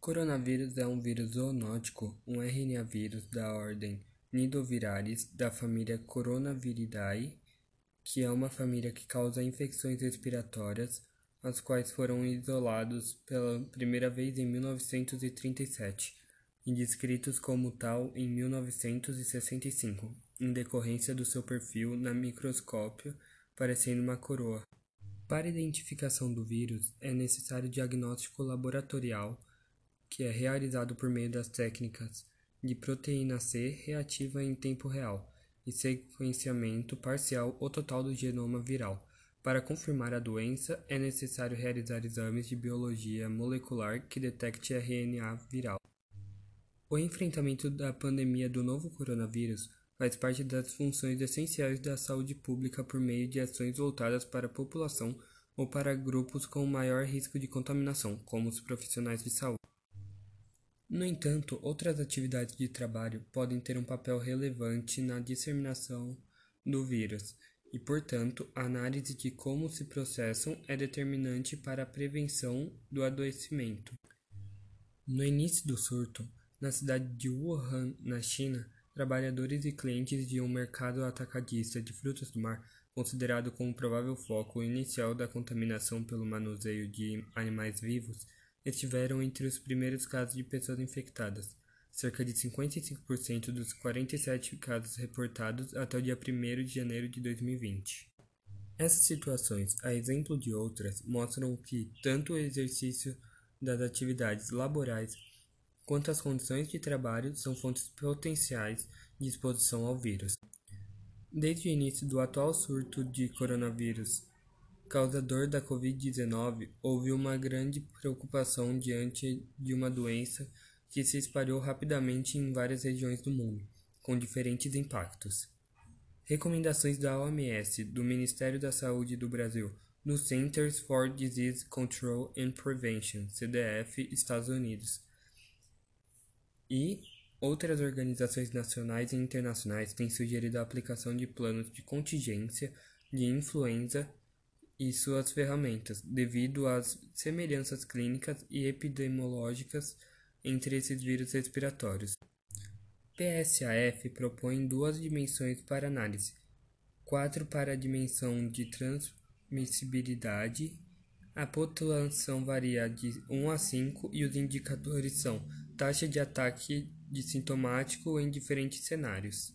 Coronavírus é um vírus zoonótico, um RNA vírus da ordem Nidoviralis, da família Coronaviridae, que é uma família que causa infecções respiratórias, as quais foram isolados pela primeira vez em 1937 e descritos como tal em 1965, em decorrência do seu perfil na microscópio parecendo uma coroa. Para identificação do vírus, é necessário diagnóstico laboratorial que é realizado por meio das técnicas de proteína C reativa em tempo real e sequenciamento parcial ou total do genoma viral. Para confirmar a doença, é necessário realizar exames de biologia molecular que detecte RNA viral. O enfrentamento da pandemia do novo coronavírus faz parte das funções essenciais da saúde pública por meio de ações voltadas para a população ou para grupos com maior risco de contaminação, como os profissionais de saúde. No entanto, outras atividades de trabalho podem ter um papel relevante na disseminação do vírus e, portanto, a análise de como se processam é determinante para a prevenção do adoecimento. No início do surto, na cidade de Wuhan, na China, trabalhadores e clientes de um mercado atacadista de frutas do mar, considerado como provável foco inicial da contaminação pelo manuseio de animais vivos, estiveram entre os primeiros casos de pessoas infectadas, cerca de 55% dos 47 casos reportados até o dia 1 de janeiro de 2020. Essas situações, a exemplo de outras, mostram que tanto o exercício das atividades laborais quanto as condições de trabalho são fontes potenciais de exposição ao vírus. Desde o início do atual surto de coronavírus causador da Covid-19, houve uma grande preocupação diante de uma doença que se espalhou rapidamente em várias regiões do mundo, com diferentes impactos. Recomendações da OMS, do Ministério da Saúde do Brasil, do Centers for Disease Control and Prevention, CDF, Estados Unidos, e outras organizações nacionais e internacionais têm sugerido a aplicação de planos de contingência de influenza e suas ferramentas, devido às semelhanças clínicas e epidemiológicas entre esses vírus respiratórios. PSAF propõe duas dimensões para análise: quatro para a dimensão de transmissibilidade. A população varia de 1 a 5 e os indicadores são taxa de ataque de sintomático em diferentes cenários.